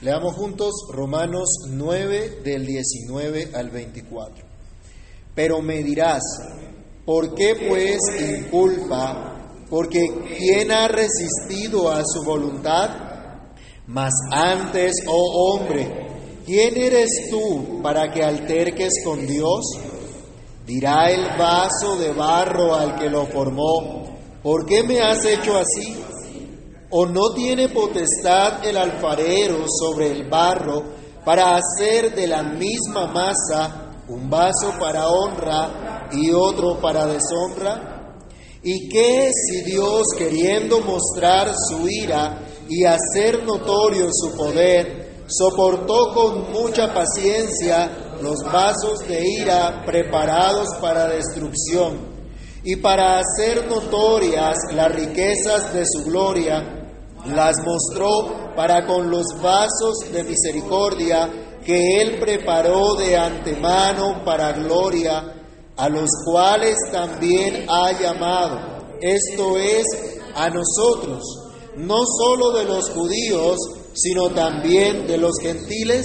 Leamos juntos Romanos 9 del 19 al 24. Pero me dirás, ¿por qué pues inculpa? Porque ¿quién ha resistido a su voluntad? Mas antes, oh hombre, ¿quién eres tú para que alterques con Dios? Dirá el vaso de barro al que lo formó, ¿por qué me has hecho así? ¿O no tiene potestad el alfarero sobre el barro para hacer de la misma masa un vaso para honra y otro para deshonra? ¿Y qué si Dios, queriendo mostrar su ira y hacer notorio su poder, soportó con mucha paciencia los vasos de ira preparados para destrucción y para hacer notorias las riquezas de su gloria? Las mostró para con los vasos de misericordia que Él preparó de antemano para gloria, a los cuales también ha llamado, esto es, a nosotros, no solo de los judíos, sino también de los gentiles.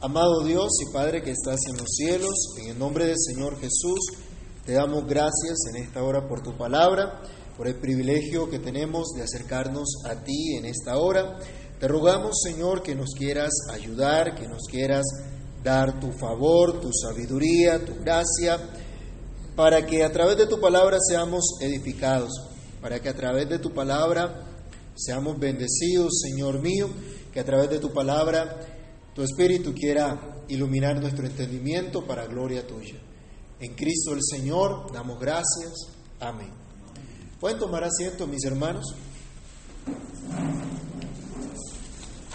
Amado Dios y Padre que estás en los cielos, en el nombre del Señor Jesús, te damos gracias en esta hora por tu palabra por el privilegio que tenemos de acercarnos a ti en esta hora. Te rogamos, Señor, que nos quieras ayudar, que nos quieras dar tu favor, tu sabiduría, tu gracia, para que a través de tu palabra seamos edificados, para que a través de tu palabra seamos bendecidos, Señor mío, que a través de tu palabra tu Espíritu quiera iluminar nuestro entendimiento para gloria tuya. En Cristo el Señor damos gracias. Amén. ¿Pueden tomar asiento, mis hermanos?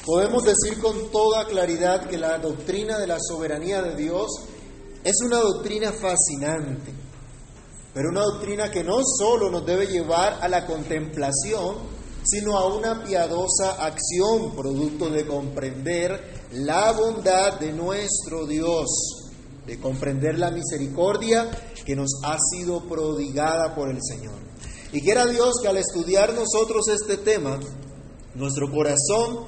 Podemos decir con toda claridad que la doctrina de la soberanía de Dios es una doctrina fascinante, pero una doctrina que no solo nos debe llevar a la contemplación, sino a una piadosa acción, producto de comprender la bondad de nuestro Dios, de comprender la misericordia que nos ha sido prodigada por el Señor. Y quiera Dios que al estudiar nosotros este tema, nuestro corazón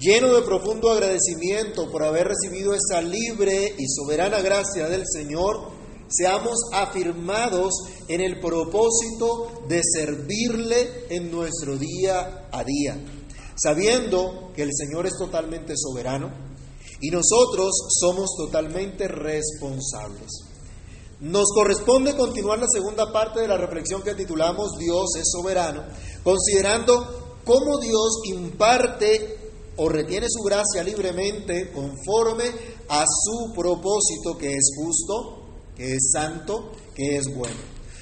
lleno de profundo agradecimiento por haber recibido esa libre y soberana gracia del Señor, seamos afirmados en el propósito de servirle en nuestro día a día, sabiendo que el Señor es totalmente soberano y nosotros somos totalmente responsables. Nos corresponde continuar la segunda parte de la reflexión que titulamos Dios es soberano, considerando cómo Dios imparte o retiene su gracia libremente conforme a su propósito que es justo, que es santo, que es bueno.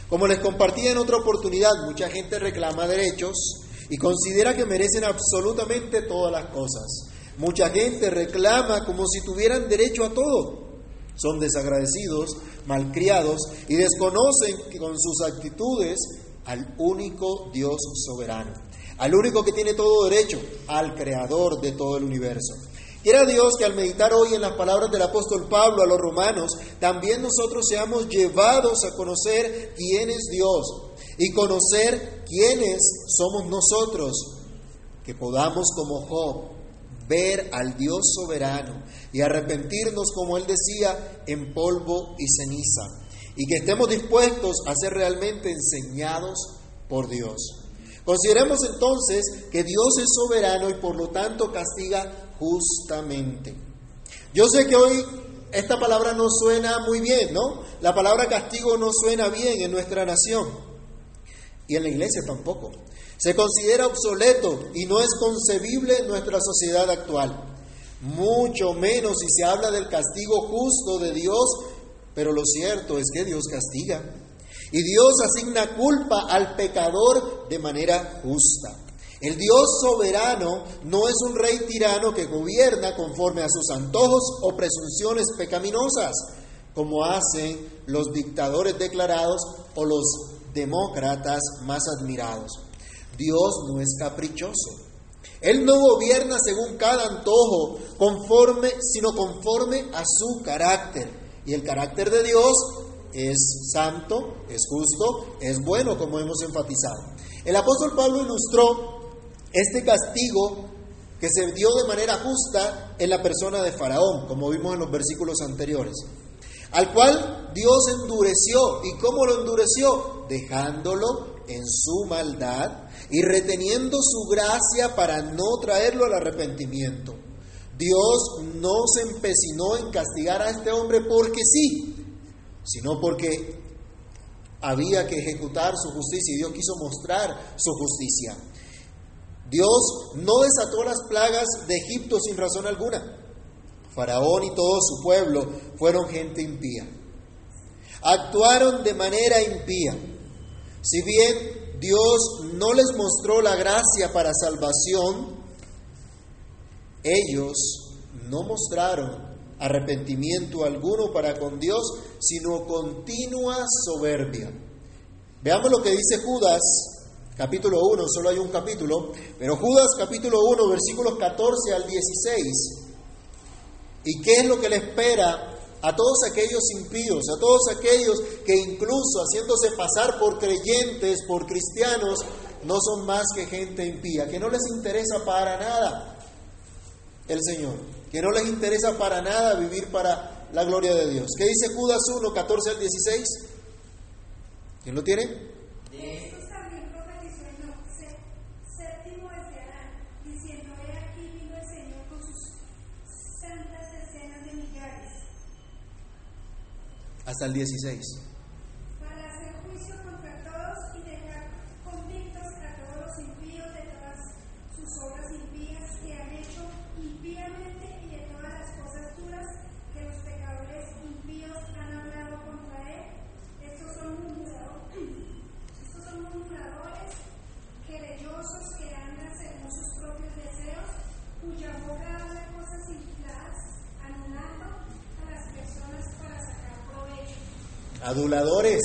Como les compartí en otra oportunidad, mucha gente reclama derechos y considera que merecen absolutamente todas las cosas. Mucha gente reclama como si tuvieran derecho a todo son desagradecidos, malcriados y desconocen con sus actitudes al único Dios soberano, al único que tiene todo derecho, al creador de todo el universo. Quiera Dios que al meditar hoy en las palabras del apóstol Pablo a los romanos, también nosotros seamos llevados a conocer quién es Dios y conocer quiénes somos nosotros, que podamos como Job ver al Dios soberano y arrepentirnos, como él decía, en polvo y ceniza. Y que estemos dispuestos a ser realmente enseñados por Dios. Consideremos entonces que Dios es soberano y por lo tanto castiga justamente. Yo sé que hoy esta palabra no suena muy bien, ¿no? La palabra castigo no suena bien en nuestra nación y en la iglesia tampoco. Se considera obsoleto y no es concebible en nuestra sociedad actual. Mucho menos si se habla del castigo justo de Dios, pero lo cierto es que Dios castiga. Y Dios asigna culpa al pecador de manera justa. El Dios soberano no es un rey tirano que gobierna conforme a sus antojos o presunciones pecaminosas, como hacen los dictadores declarados o los demócratas más admirados. Dios no es caprichoso. Él no gobierna según cada antojo, conforme, sino conforme a su carácter. Y el carácter de Dios es santo, es justo, es bueno, como hemos enfatizado. El apóstol Pablo ilustró este castigo que se dio de manera justa en la persona de Faraón, como vimos en los versículos anteriores, al cual Dios endureció. ¿Y cómo lo endureció? Dejándolo en su maldad y reteniendo su gracia para no traerlo al arrepentimiento. Dios no se empecinó en castigar a este hombre porque sí, sino porque había que ejecutar su justicia y Dios quiso mostrar su justicia. Dios no desató las plagas de Egipto sin razón alguna. Faraón y todo su pueblo fueron gente impía. Actuaron de manera impía. Si bien Dios no les mostró la gracia para salvación, ellos no mostraron arrepentimiento alguno para con Dios, sino continua soberbia. Veamos lo que dice Judas, capítulo 1, solo hay un capítulo, pero Judas capítulo 1, versículos 14 al 16. ¿Y qué es lo que le espera a todos aquellos impíos, a todos aquellos que incluso haciéndose pasar por creyentes, por cristianos, no son más que gente impía, que no les interesa para nada el Señor, que no les interesa para nada vivir para la gloria de Dios. ¿Qué dice Judas 1, 14 al 16? ¿Quién lo tiene? Hasta el 16. para hacer juicio contra todos y dejar convictos a todos los impíos de todas sus obras impías que han hecho impíamente y de todas las cosas duras que los pecadores impíos han hablado contra él. Estos son murmuradores, estos son murmuradores, querellosos que andan según sus propios deseos, cuya boca habla cosas infladas, anulando a las personas para sacar provecho. Aduladores.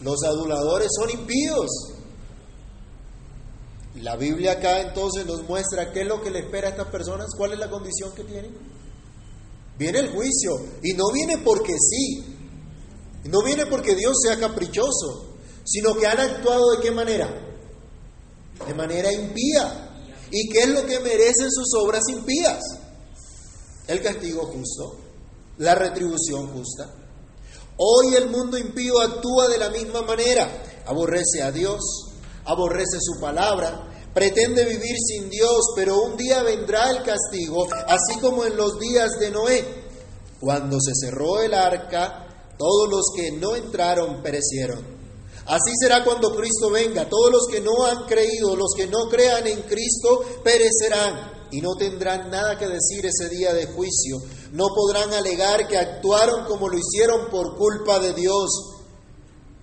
Los aduladores son impíos. La Biblia acá entonces nos muestra qué es lo que le espera a estas personas, cuál es la condición que tienen. Viene el juicio y no viene porque sí, no viene porque Dios sea caprichoso, sino que han actuado de qué manera? De manera impía. ¿Y qué es lo que merecen sus obras impías? El castigo justo, la retribución justa. Hoy el mundo impío actúa de la misma manera. Aborrece a Dios, aborrece su palabra, pretende vivir sin Dios, pero un día vendrá el castigo, así como en los días de Noé. Cuando se cerró el arca, todos los que no entraron perecieron. Así será cuando Cristo venga. Todos los que no han creído, los que no crean en Cristo, perecerán y no tendrán nada que decir ese día de juicio. No podrán alegar que actuaron como lo hicieron por culpa de Dios.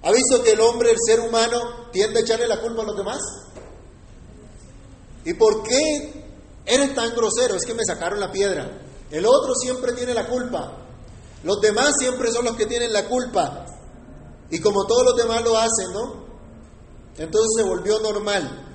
¿Ha visto que el hombre, el ser humano, tiende a echarle la culpa a los demás? ¿Y por qué eres tan grosero? Es que me sacaron la piedra. El otro siempre tiene la culpa. Los demás siempre son los que tienen la culpa. Y como todos los demás lo hacen, ¿no? Entonces se volvió normal.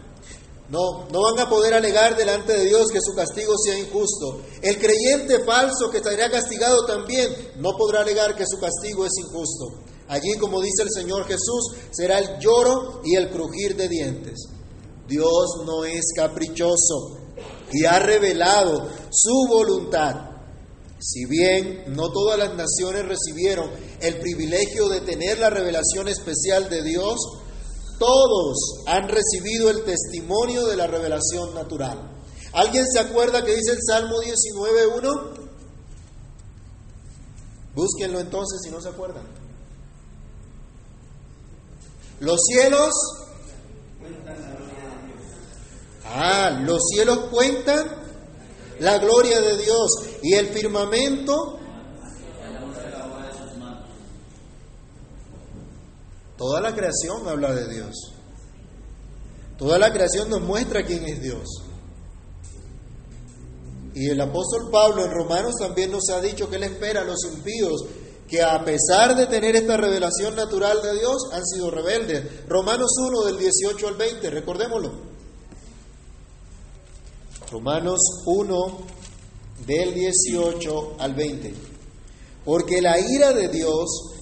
No, no van a poder alegar delante de Dios que su castigo sea injusto. El creyente falso que estaría castigado también no podrá alegar que su castigo es injusto. Allí, como dice el Señor Jesús, será el lloro y el crujir de dientes. Dios no es caprichoso y ha revelado su voluntad. Si bien no todas las naciones recibieron el privilegio de tener la revelación especial de Dios, todos han recibido el testimonio de la revelación natural. ¿Alguien se acuerda que dice el Salmo 19.1? Búsquenlo entonces si no se acuerdan. Los cielos... Ah, los cielos cuentan la gloria de Dios y el firmamento Toda la creación habla de Dios. Toda la creación nos muestra quién es Dios. Y el apóstol Pablo en Romanos también nos ha dicho que él espera a los impíos que a pesar de tener esta revelación natural de Dios han sido rebeldes. Romanos 1 del 18 al 20, recordémoslo. Romanos 1 del 18 al 20. Porque la ira de Dios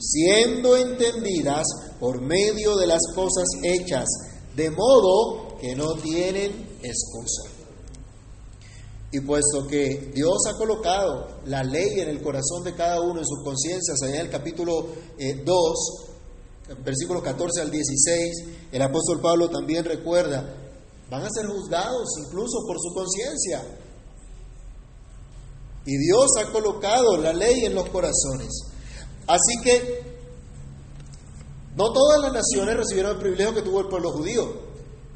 siendo entendidas por medio de las cosas hechas, de modo que no tienen excusa. Y puesto que Dios ha colocado la ley en el corazón de cada uno, en sus conciencias, allá en el capítulo 2, eh, versículos 14 al 16, el apóstol Pablo también recuerda, van a ser juzgados incluso por su conciencia. Y Dios ha colocado la ley en los corazones. Así que no todas las naciones recibieron el privilegio que tuvo el pueblo judío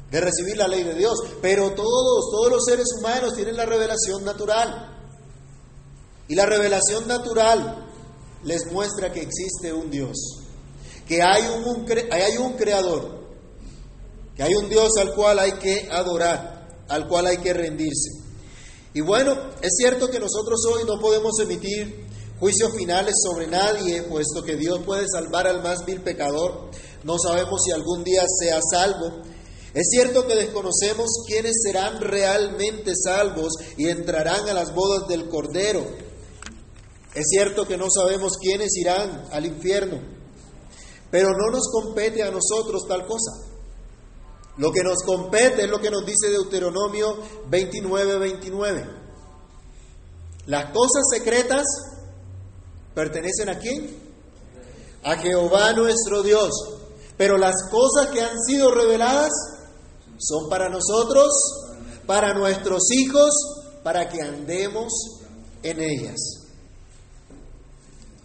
de recibir la ley de Dios, pero todos, todos los seres humanos tienen la revelación natural. Y la revelación natural les muestra que existe un Dios, que hay un, hay un creador, que hay un Dios al cual hay que adorar, al cual hay que rendirse. Y bueno, es cierto que nosotros hoy no podemos emitir juicios finales sobre nadie, puesto que Dios puede salvar al más vil pecador. No sabemos si algún día sea salvo. Es cierto que desconocemos quiénes serán realmente salvos y entrarán a las bodas del Cordero. Es cierto que no sabemos quiénes irán al infierno, pero no nos compete a nosotros tal cosa. Lo que nos compete es lo que nos dice Deuteronomio 29, 29. Las cosas secretas pertenecen a quién? A Jehová nuestro Dios. Pero las cosas que han sido reveladas son para nosotros, para nuestros hijos, para que andemos en ellas.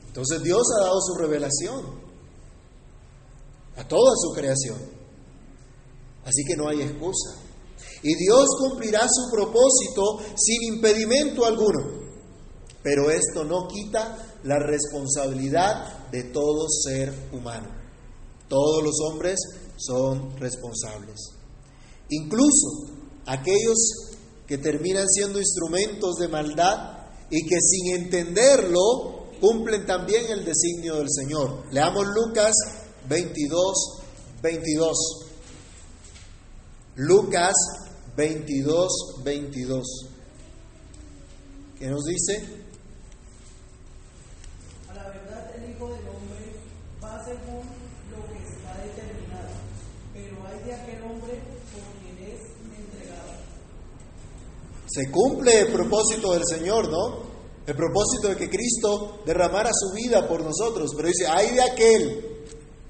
Entonces Dios ha dado su revelación a toda su creación. Así que no hay excusa. Y Dios cumplirá su propósito sin impedimento alguno. Pero esto no quita la responsabilidad de todo ser humano. Todos los hombres son responsables. Incluso aquellos que terminan siendo instrumentos de maldad y que sin entenderlo cumplen también el designio del Señor. Leamos Lucas 22, 22. Lucas 22, 22. ¿Qué nos dice? Se cumple el propósito del Señor, ¿no? El propósito de que Cristo derramara su vida por nosotros. Pero dice, hay de aquel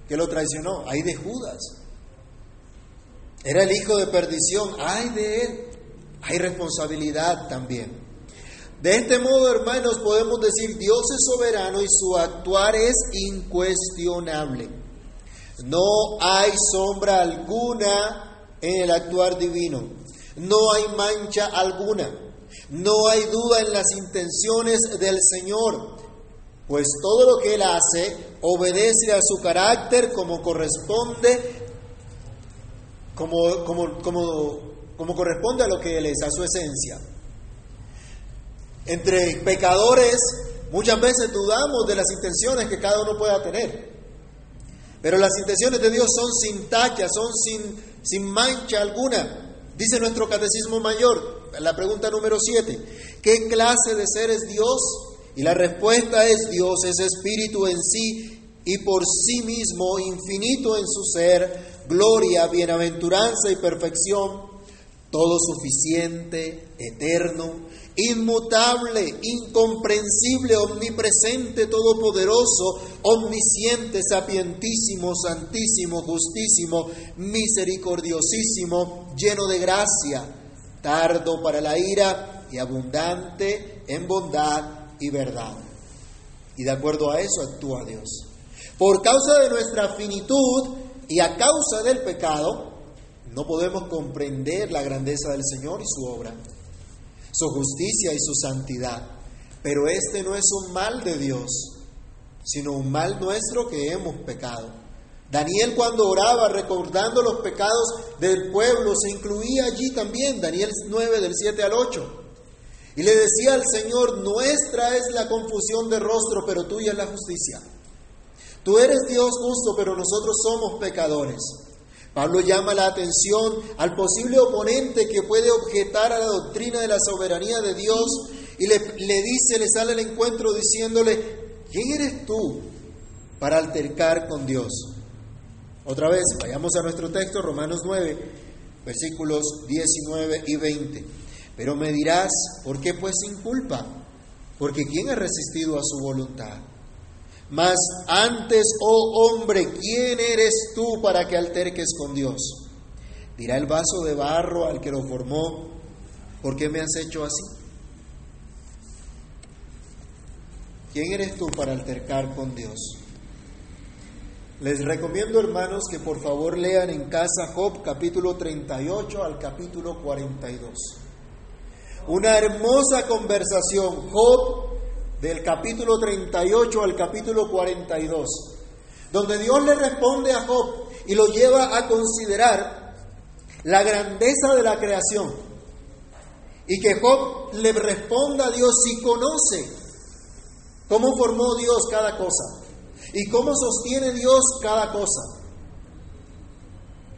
que lo traicionó, hay de Judas. Era el hijo de perdición, hay de él. Hay responsabilidad también. De este modo, hermanos, podemos decir, Dios es soberano y su actuar es incuestionable. No hay sombra alguna en el actuar divino. No hay mancha alguna. No hay duda en las intenciones del Señor, pues todo lo que Él hace obedece a su carácter como corresponde, como, como, como, como corresponde a lo que Él es, a su esencia. Entre pecadores muchas veces dudamos de las intenciones que cada uno pueda tener. Pero las intenciones de Dios son sin tacha, son sin, sin mancha alguna. Dice nuestro catecismo mayor, la pregunta número 7, ¿qué clase de ser es Dios? Y la respuesta es Dios es espíritu en sí y por sí mismo, infinito en su ser, gloria, bienaventuranza y perfección, todo suficiente, eterno, inmutable, incomprensible, omnipresente, todopoderoso, omnisciente, sapientísimo, santísimo, justísimo, misericordiosísimo, lleno de gracia, tardo para la ira y abundante en bondad y verdad. Y de acuerdo a eso actúa Dios. Por causa de nuestra finitud y a causa del pecado, no podemos comprender la grandeza del Señor y su obra su justicia y su santidad. Pero este no es un mal de Dios, sino un mal nuestro que hemos pecado. Daniel cuando oraba recordando los pecados del pueblo se incluía allí también, Daniel 9 del 7 al 8. Y le decía al Señor, nuestra es la confusión de rostro, pero tuya es la justicia. Tú eres Dios justo, pero nosotros somos pecadores. Pablo llama la atención al posible oponente que puede objetar a la doctrina de la soberanía de Dios y le, dice, le sale al encuentro diciéndole, ¿quién eres tú para altercar con Dios? Otra vez, vayamos a nuestro texto, Romanos 9, versículos 19 y 20. Pero me dirás, ¿por qué pues sin culpa? Porque ¿quién ha resistido a su voluntad? Mas antes, oh hombre, ¿quién eres tú para que alterques con Dios? Dirá el vaso de barro al que lo formó, ¿por qué me has hecho así? ¿Quién eres tú para altercar con Dios? Les recomiendo, hermanos, que por favor lean en casa Job capítulo 38 al capítulo 42. Una hermosa conversación, Job del capítulo 38 al capítulo 42, donde Dios le responde a Job y lo lleva a considerar la grandeza de la creación. Y que Job le responda a Dios si conoce cómo formó Dios cada cosa ¿Y cómo sostiene Dios cada cosa?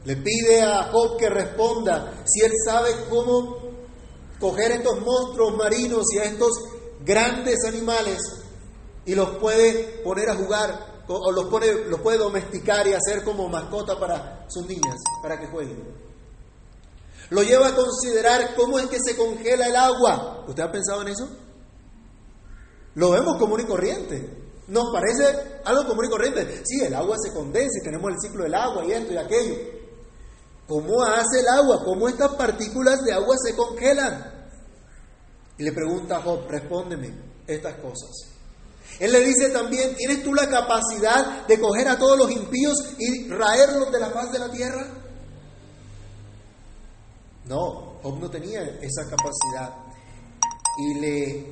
Le pide a Job que responda si él sabe cómo coger estos monstruos marinos y a estos grandes animales y los puede poner a jugar o los, pone, los puede domesticar y hacer como mascota para sus niñas, para que jueguen. Lo lleva a considerar cómo es que se congela el agua. ¿Usted ha pensado en eso? Lo vemos común y corriente. Nos parece algo común y corriente. Sí, el agua se condensa y tenemos el ciclo del agua y esto y aquello. ¿Cómo hace el agua? ¿Cómo estas partículas de agua se congelan? Y le pregunta a Job, respóndeme estas cosas. Él le dice también, ¿tienes tú la capacidad de coger a todos los impíos y raerlos de la faz de la tierra? No, Job no tenía esa capacidad. Y le,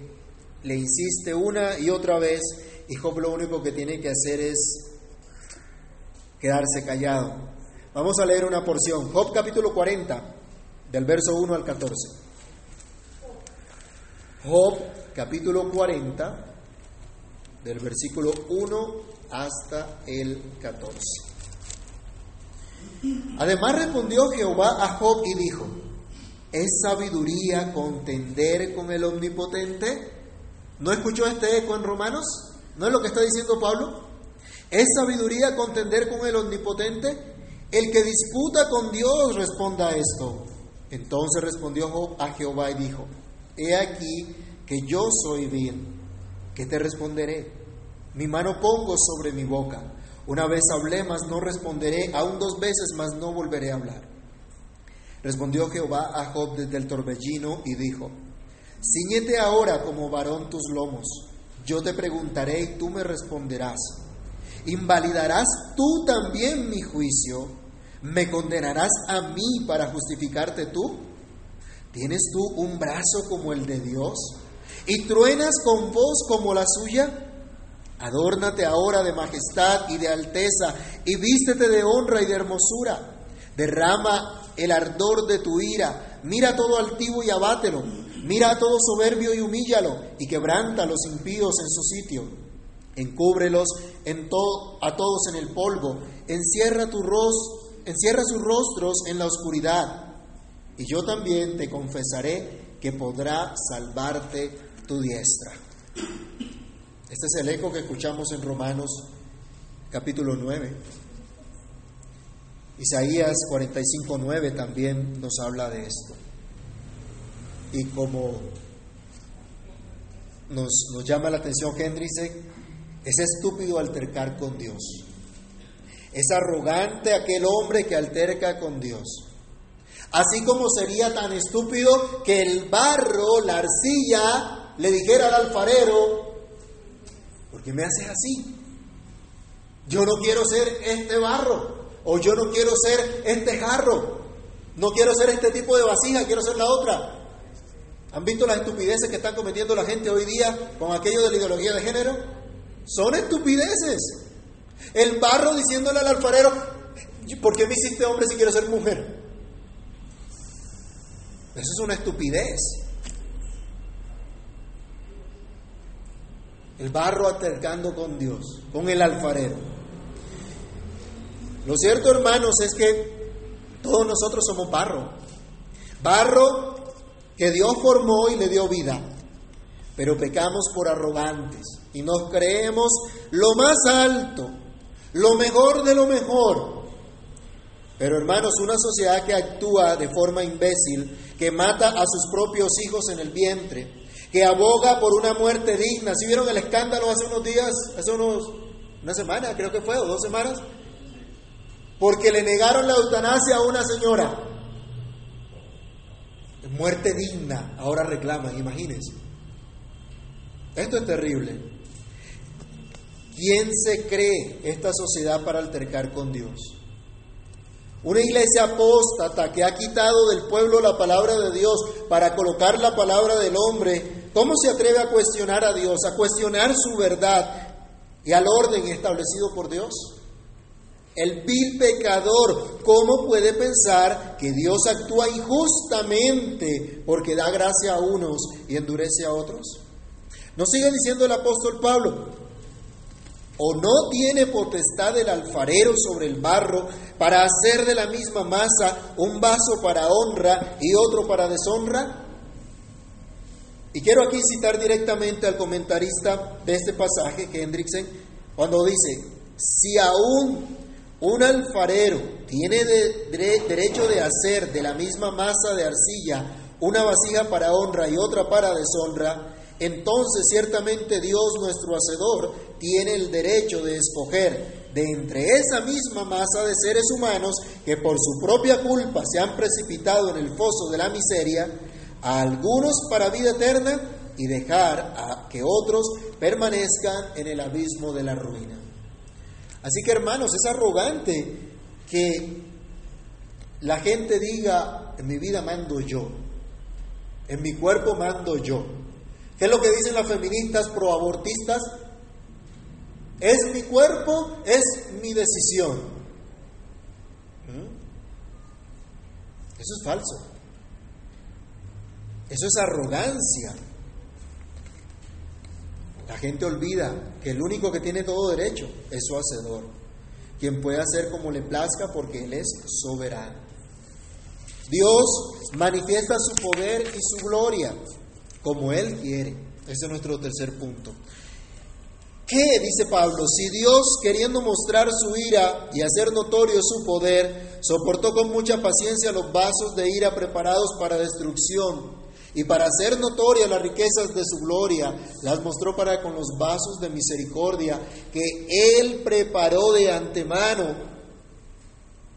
le insiste una y otra vez y Job lo único que tiene que hacer es quedarse callado. Vamos a leer una porción. Job capítulo 40, del verso 1 al 14. Job capítulo 40, del versículo 1 hasta el 14. Además respondió Jehová a Job y dijo, ¿es sabiduría contender con el omnipotente? ¿No escuchó este eco en Romanos? ¿No es lo que está diciendo Pablo? ¿Es sabiduría contender con el omnipotente? El que disputa con Dios responda a esto. Entonces respondió Job a Jehová y dijo, He aquí que yo soy bien, ¿qué te responderé? Mi mano pongo sobre mi boca. Una vez hablé, mas no responderé, aún dos veces, mas no volveré a hablar. Respondió Jehová a Job desde el torbellino y dijo, Ciñete ahora como varón tus lomos yo te preguntaré y tú me responderás. ¿Invalidarás tú también mi juicio? ¿Me condenarás a mí para justificarte tú? ¿Tienes tú un brazo como el de Dios? ¿Y truenas con voz como la suya? Adórnate ahora de majestad y de alteza y vístete de honra y de hermosura. Derrama el ardor de tu ira. Mira todo altivo y abátelo Mira a todo soberbio y humíllalo, y quebranta a los impíos en su sitio. Encúbrelos en a todos en el polvo, encierra, tu encierra sus rostros en la oscuridad. Y yo también te confesaré que podrá salvarte tu diestra. Este es el eco que escuchamos en Romanos capítulo 9. Isaías 45.9 también nos habla de esto y como nos, llama la atención Henry, dice, es estúpido altercar con Dios. Es arrogante aquel hombre que alterca con Dios. Así como sería tan estúpido que el barro, la arcilla, le dijera al alfarero, ¿por qué me haces así? Yo no quiero ser este barro, o yo no quiero ser este jarro, no quiero ser este tipo de vasija, quiero ser la otra. ¿Han visto las estupideces que están cometiendo la gente hoy día con aquello de la ideología de género? Son estupideces. El barro diciéndole al alfarero, ¿por qué me hiciste hombre si quiero ser mujer? Eso es una estupidez. El barro acercando con Dios, con el alfarero. Lo cierto, hermanos, es que todos nosotros somos barro. Barro que Dios formó y le dio vida. Pero pecamos por arrogantes y nos creemos lo más alto, lo mejor de lo mejor. Pero hermanos, una sociedad que actúa de forma imbécil, que mata a sus propios hijos en el vientre, que aboga por una muerte digna. ¿Sí vieron el escándalo hace unos días, hace unos, una semana creo que fue, o dos semanas? Porque le negaron la eutanasia a una señora. Muerte digna, ahora reclaman, imagínense. Esto es terrible. ¿Quién se cree esta sociedad para altercar con Dios? Una iglesia apóstata que ha quitado del pueblo la palabra de Dios para colocar la palabra del hombre, ¿cómo se atreve a cuestionar a Dios, a cuestionar su verdad y al orden establecido por Dios? El vil pecador, ¿cómo puede pensar que Dios actúa injustamente porque da gracia a unos y endurece a otros? Nos sigue diciendo el apóstol Pablo, ¿o no tiene potestad el alfarero sobre el barro para hacer de la misma masa un vaso para honra y otro para deshonra? Y quiero aquí citar directamente al comentarista de este pasaje, Hendrickson, cuando dice, si aún un alfarero tiene derecho de hacer de la misma masa de arcilla una vasija para honra y otra para deshonra, entonces ciertamente Dios nuestro Hacedor tiene el derecho de escoger de entre esa misma masa de seres humanos que por su propia culpa se han precipitado en el foso de la miseria, a algunos para vida eterna y dejar a que otros permanezcan en el abismo de la ruina. Así que hermanos, es arrogante que la gente diga, en mi vida mando yo, en mi cuerpo mando yo. ¿Qué es lo que dicen las feministas proabortistas? Es mi cuerpo, es mi decisión. ¿Mm? Eso es falso. Eso es arrogancia. La gente olvida que el único que tiene todo derecho es su hacedor, quien puede hacer como le plazca porque Él es soberano. Dios manifiesta su poder y su gloria como Él quiere. Ese es nuestro tercer punto. ¿Qué? Dice Pablo, si Dios, queriendo mostrar su ira y hacer notorio su poder, soportó con mucha paciencia los vasos de ira preparados para destrucción, y para hacer notorias las riquezas de su gloria, las mostró para con los vasos de misericordia que Él preparó de antemano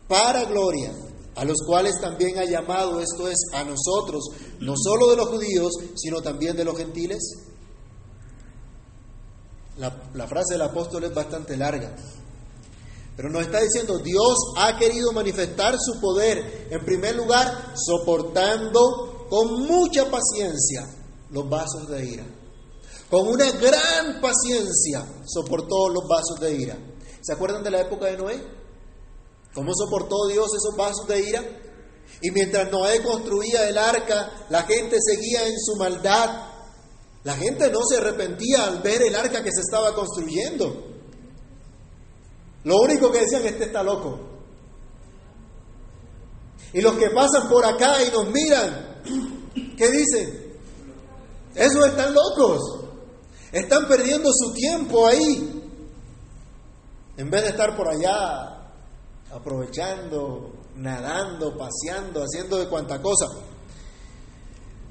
para gloria, a los cuales también ha llamado, esto es, a nosotros, no solo de los judíos, sino también de los gentiles. La, la frase del apóstol es bastante larga. Pero nos está diciendo, Dios ha querido manifestar su poder, en primer lugar, soportando con mucha paciencia los vasos de ira. Con una gran paciencia soportó los vasos de ira. ¿Se acuerdan de la época de Noé? ¿Cómo soportó Dios esos vasos de ira? Y mientras Noé construía el arca, la gente seguía en su maldad. La gente no se arrepentía al ver el arca que se estaba construyendo. Lo único que decían, este está loco. Y los que pasan por acá y nos miran, ¿Qué dicen? Esos están locos. Están perdiendo su tiempo ahí. En vez de estar por allá aprovechando, nadando, paseando, haciendo de cuanta cosa.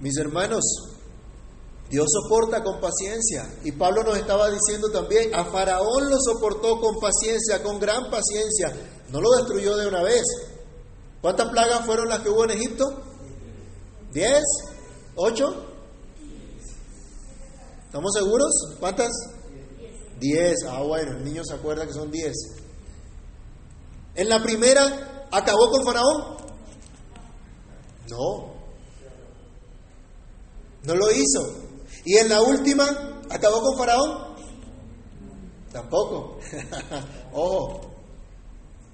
Mis hermanos, Dios soporta con paciencia. Y Pablo nos estaba diciendo también, a Faraón lo soportó con paciencia, con gran paciencia. No lo destruyó de una vez. ¿Cuántas plagas fueron las que hubo en Egipto? ¿Diez? ¿Ocho? ¿Estamos seguros? ¿Cuántas? Diez. Ah, bueno, el niño se acuerda que son diez. En la primera, ¿acabó con Faraón? No. No lo hizo. ¿Y en la última, acabó con Faraón? Tampoco. Ojo.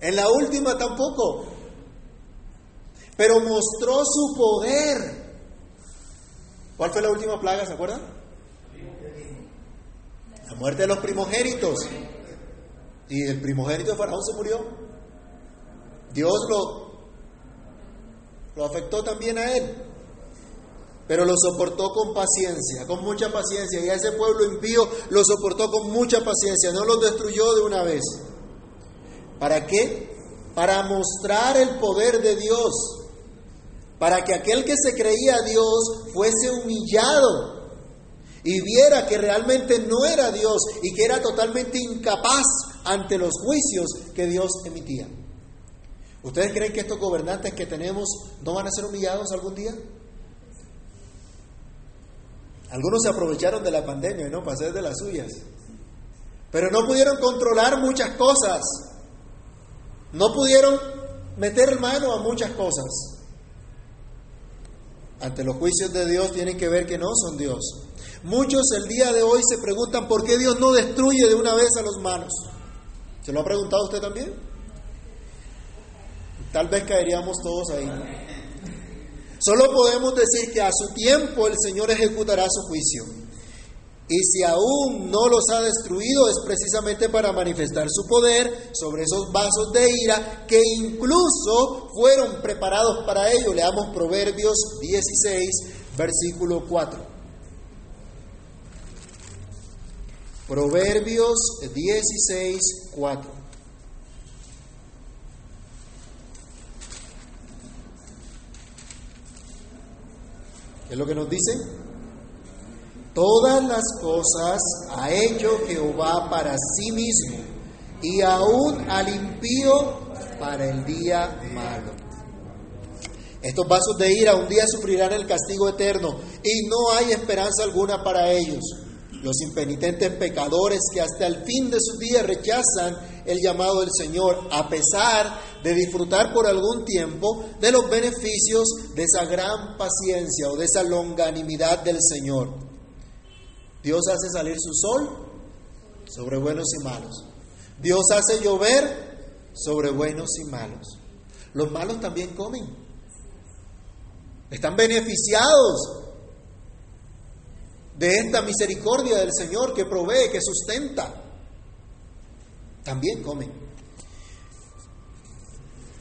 En la última tampoco. Pero mostró su poder. ¿Cuál fue la última plaga, se acuerdan? La muerte de los primogénitos. Y el primogénito de Faraón se murió. Dios lo, lo afectó también a él pero lo soportó con paciencia, con mucha paciencia. Y a ese pueblo impío lo soportó con mucha paciencia, no los destruyó de una vez. ¿Para qué? Para mostrar el poder de Dios, para que aquel que se creía Dios fuese humillado y viera que realmente no era Dios y que era totalmente incapaz ante los juicios que Dios emitía. ¿Ustedes creen que estos gobernantes que tenemos no van a ser humillados algún día? Algunos se aprovecharon de la pandemia, ¿no? Para hacer de las suyas. Pero no pudieron controlar muchas cosas. No pudieron meter mano a muchas cosas. Ante los juicios de Dios tienen que ver que no son Dios. Muchos el día de hoy se preguntan por qué Dios no destruye de una vez a los malos. ¿Se lo ha preguntado usted también? Tal vez caeríamos todos ahí. Solo podemos decir que a su tiempo el Señor ejecutará su juicio. Y si aún no los ha destruido es precisamente para manifestar su poder sobre esos vasos de ira que incluso fueron preparados para ello. Leamos Proverbios 16, versículo 4. Proverbios 16, 4. ¿Qué es lo que nos dice? Todas las cosas ha hecho Jehová para sí mismo y aún al impío para el día malo. Estos vasos de ira un día sufrirán el castigo eterno y no hay esperanza alguna para ellos. Los impenitentes pecadores que hasta el fin de sus días rechazan el llamado del Señor, a pesar de disfrutar por algún tiempo de los beneficios de esa gran paciencia o de esa longanimidad del Señor. Dios hace salir su sol sobre buenos y malos. Dios hace llover sobre buenos y malos. Los malos también comen. Están beneficiados de esta misericordia del Señor que provee, que sustenta también comen.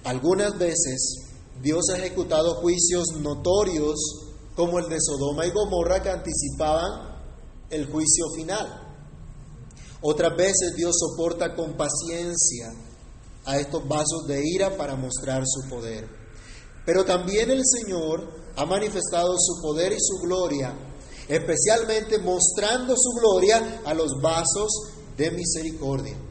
Algunas veces Dios ha ejecutado juicios notorios como el de Sodoma y Gomorra que anticipaban el juicio final. Otras veces Dios soporta con paciencia a estos vasos de ira para mostrar su poder. Pero también el Señor ha manifestado su poder y su gloria, especialmente mostrando su gloria a los vasos de misericordia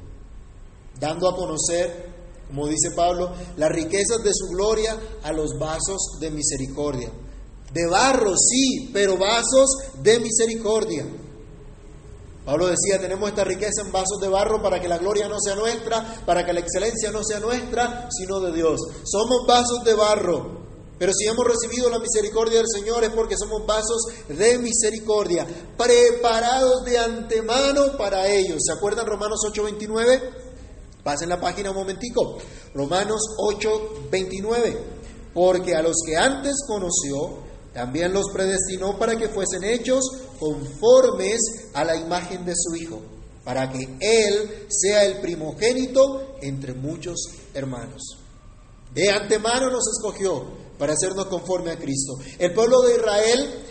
dando a conocer, como dice Pablo, las riquezas de su gloria a los vasos de misericordia. De barro, sí, pero vasos de misericordia. Pablo decía, tenemos esta riqueza en vasos de barro para que la gloria no sea nuestra, para que la excelencia no sea nuestra, sino de Dios. Somos vasos de barro, pero si hemos recibido la misericordia del Señor es porque somos vasos de misericordia, preparados de antemano para ellos. ¿Se acuerdan Romanos 8:29? Pasen la página un momentico. Romanos 8, 29. Porque a los que antes conoció, también los predestinó para que fuesen hechos conformes a la imagen de su Hijo, para que Él sea el primogénito entre muchos hermanos. De antemano nos escogió para hacernos conforme a Cristo. El pueblo de Israel,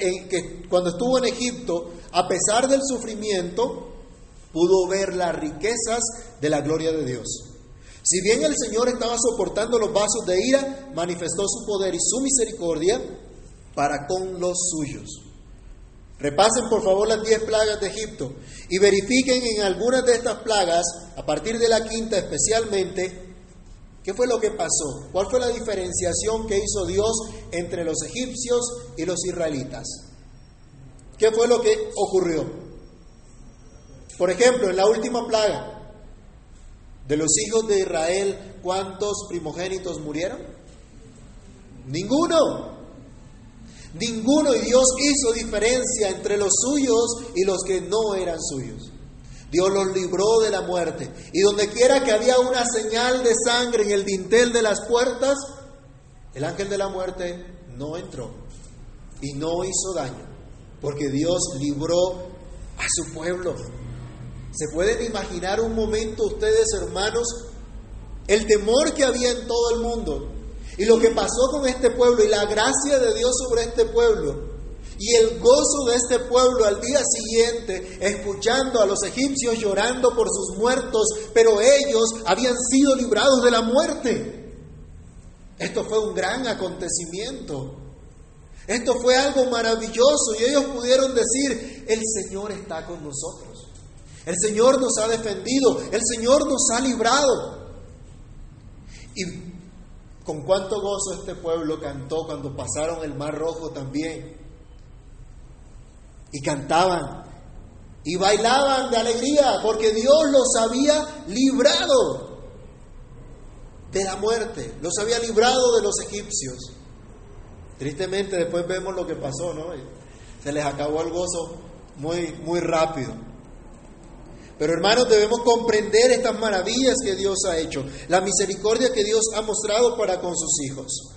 en que cuando estuvo en Egipto, a pesar del sufrimiento, pudo ver las riquezas de la gloria de Dios. Si bien el Señor estaba soportando los vasos de ira, manifestó su poder y su misericordia para con los suyos. Repasen por favor las diez plagas de Egipto y verifiquen en algunas de estas plagas, a partir de la quinta especialmente, qué fue lo que pasó, cuál fue la diferenciación que hizo Dios entre los egipcios y los israelitas. ¿Qué fue lo que ocurrió? Por ejemplo, en la última plaga de los hijos de Israel, ¿cuántos primogénitos murieron? Ninguno. Ninguno. Y Dios hizo diferencia entre los suyos y los que no eran suyos. Dios los libró de la muerte. Y donde quiera que había una señal de sangre en el dintel de las puertas, el ángel de la muerte no entró y no hizo daño, porque Dios libró a su pueblo. ¿Se pueden imaginar un momento ustedes, hermanos, el temor que había en todo el mundo y lo que pasó con este pueblo y la gracia de Dios sobre este pueblo? Y el gozo de este pueblo al día siguiente, escuchando a los egipcios llorando por sus muertos, pero ellos habían sido librados de la muerte. Esto fue un gran acontecimiento. Esto fue algo maravilloso y ellos pudieron decir, el Señor está con nosotros. El Señor nos ha defendido, el Señor nos ha librado. Y con cuánto gozo este pueblo cantó cuando pasaron el Mar Rojo también y cantaban y bailaban de alegría porque Dios los había librado de la muerte, los había librado de los egipcios. Tristemente después vemos lo que pasó, ¿no? Se les acabó el gozo muy, muy rápido. Pero hermanos, debemos comprender estas maravillas que Dios ha hecho, la misericordia que Dios ha mostrado para con sus hijos.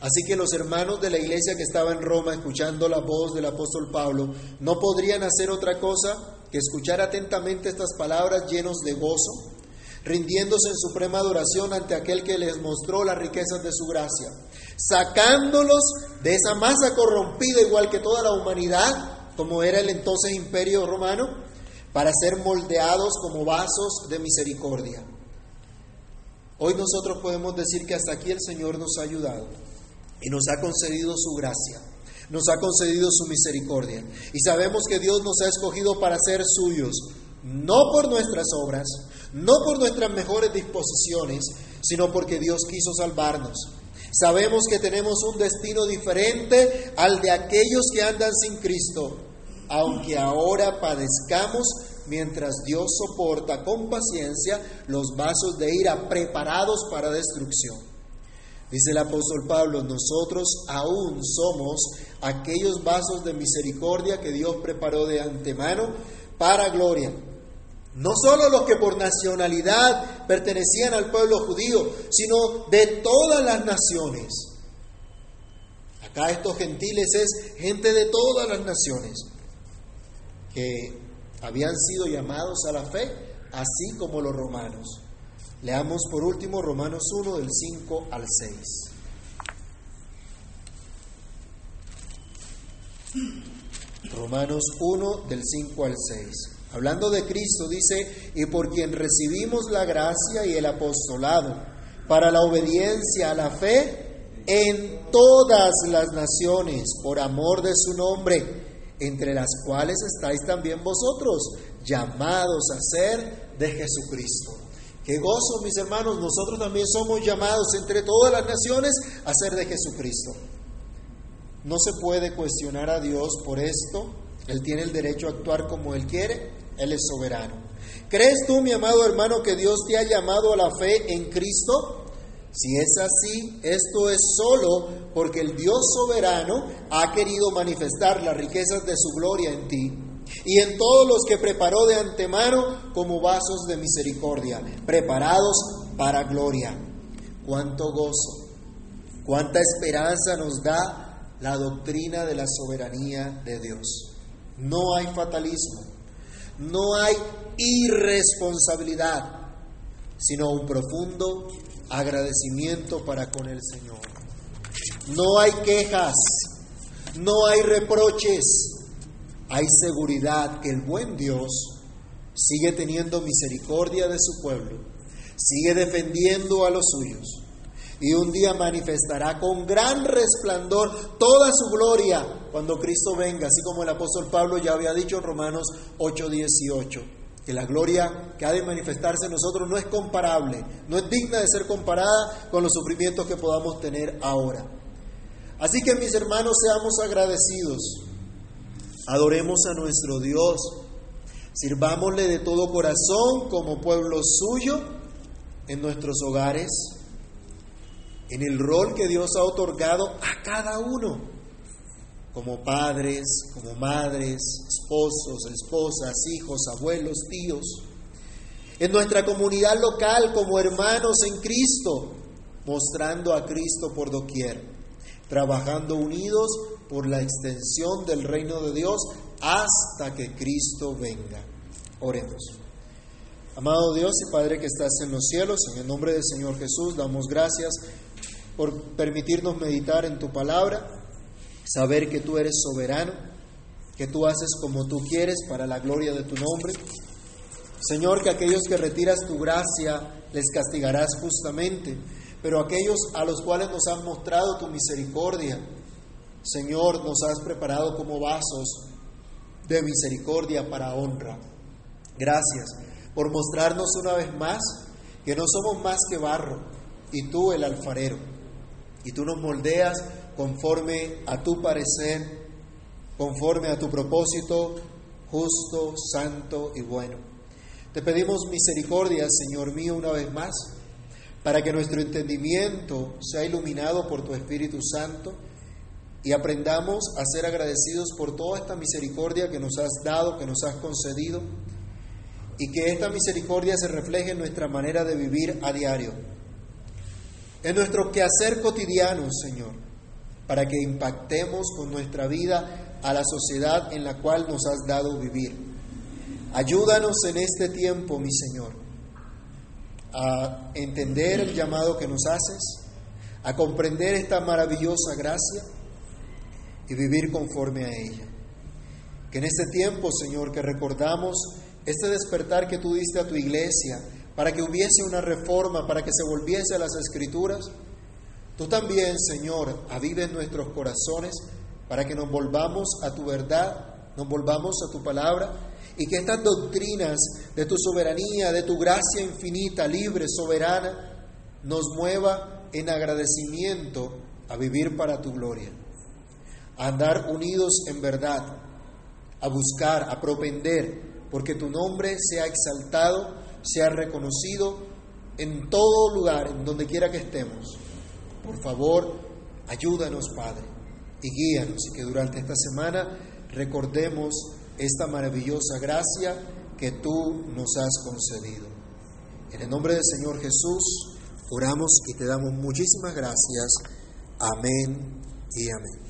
Así que los hermanos de la iglesia que estaba en Roma escuchando la voz del apóstol Pablo no podrían hacer otra cosa que escuchar atentamente estas palabras llenos de gozo, rindiéndose en suprema adoración ante aquel que les mostró las riquezas de su gracia, sacándolos de esa masa corrompida igual que toda la humanidad, como era el entonces imperio romano, para ser moldeados como vasos de misericordia. Hoy nosotros podemos decir que hasta aquí el Señor nos ha ayudado y nos ha concedido su gracia, nos ha concedido su misericordia. Y sabemos que Dios nos ha escogido para ser suyos, no por nuestras obras, no por nuestras mejores disposiciones, sino porque Dios quiso salvarnos. Sabemos que tenemos un destino diferente al de aquellos que andan sin Cristo, aunque ahora padezcamos mientras Dios soporta con paciencia los vasos de ira preparados para destrucción Dice el apóstol Pablo, nosotros aún somos aquellos vasos de misericordia que Dios preparó de antemano para gloria. No solo los que por nacionalidad pertenecían al pueblo judío, sino de todas las naciones. Acá estos gentiles es gente de todas las naciones que habían sido llamados a la fe, así como los romanos. Leamos por último Romanos 1 del 5 al 6. Romanos 1 del 5 al 6. Hablando de Cristo dice, y por quien recibimos la gracia y el apostolado para la obediencia a la fe en todas las naciones, por amor de su nombre, entre las cuales estáis también vosotros, llamados a ser de Jesucristo Qué gozo, mis hermanos, nosotros también somos llamados entre todas las naciones a ser de Jesucristo. No se puede cuestionar a Dios por esto. Él tiene el derecho a actuar como Él quiere. Él es soberano. ¿Crees tú, mi amado hermano, que Dios te ha llamado a la fe en Cristo? Si es así, esto es solo porque el Dios soberano ha querido manifestar las riquezas de su gloria en ti y en todos los que preparó de antemano como vasos de misericordia, preparados para gloria. Cuánto gozo, cuánta esperanza nos da la doctrina de la soberanía de Dios. No hay fatalismo, no hay irresponsabilidad, sino un profundo agradecimiento para con el Señor. No hay quejas, no hay reproches, hay seguridad que el buen Dios sigue teniendo misericordia de su pueblo, sigue defendiendo a los suyos y un día manifestará con gran resplandor toda su gloria cuando Cristo venga, así como el apóstol Pablo ya había dicho en Romanos 8:18, que la gloria que ha de manifestarse en nosotros no es comparable, no es digna de ser comparada con los sufrimientos que podamos tener ahora. Así que mis hermanos, seamos agradecidos Adoremos a nuestro Dios. Sirvámosle de todo corazón como pueblo suyo en nuestros hogares, en el rol que Dios ha otorgado a cada uno. Como padres, como madres, esposos, esposas, hijos, abuelos, tíos, en nuestra comunidad local como hermanos en Cristo, mostrando a Cristo por doquier, trabajando unidos por la extensión del reino de Dios hasta que Cristo venga. Oremos. Amado Dios y Padre que estás en los cielos, en el nombre del Señor Jesús, damos gracias por permitirnos meditar en tu palabra, saber que tú eres soberano, que tú haces como tú quieres para la gloria de tu nombre. Señor, que aquellos que retiras tu gracia les castigarás justamente, pero aquellos a los cuales nos has mostrado tu misericordia, Señor, nos has preparado como vasos de misericordia para honra. Gracias por mostrarnos una vez más que no somos más que barro y tú el alfarero. Y tú nos moldeas conforme a tu parecer, conforme a tu propósito justo, santo y bueno. Te pedimos misericordia, Señor mío, una vez más, para que nuestro entendimiento sea iluminado por tu Espíritu Santo y aprendamos a ser agradecidos por toda esta misericordia que nos has dado, que nos has concedido, y que esta misericordia se refleje en nuestra manera de vivir a diario, en nuestro quehacer cotidiano, Señor, para que impactemos con nuestra vida a la sociedad en la cual nos has dado vivir. Ayúdanos en este tiempo, mi Señor, a entender el llamado que nos haces, a comprender esta maravillosa gracia y vivir conforme a ella. Que en este tiempo, Señor, que recordamos este despertar que tú diste a tu iglesia para que hubiese una reforma, para que se volviese a las escrituras, tú también, Señor, avive en nuestros corazones para que nos volvamos a tu verdad, nos volvamos a tu palabra y que estas doctrinas de tu soberanía, de tu gracia infinita, libre, soberana, nos mueva en agradecimiento a vivir para tu gloria, a andar unidos en verdad, a buscar, a propender porque tu nombre sea exaltado, sea reconocido en todo lugar, en donde quiera que estemos. Por favor, ayúdanos, Padre, y guíanos, y que durante esta semana recordemos esta maravillosa gracia que tú nos has concedido. En el nombre del Señor Jesús, oramos y te damos muchísimas gracias. Amén y amén.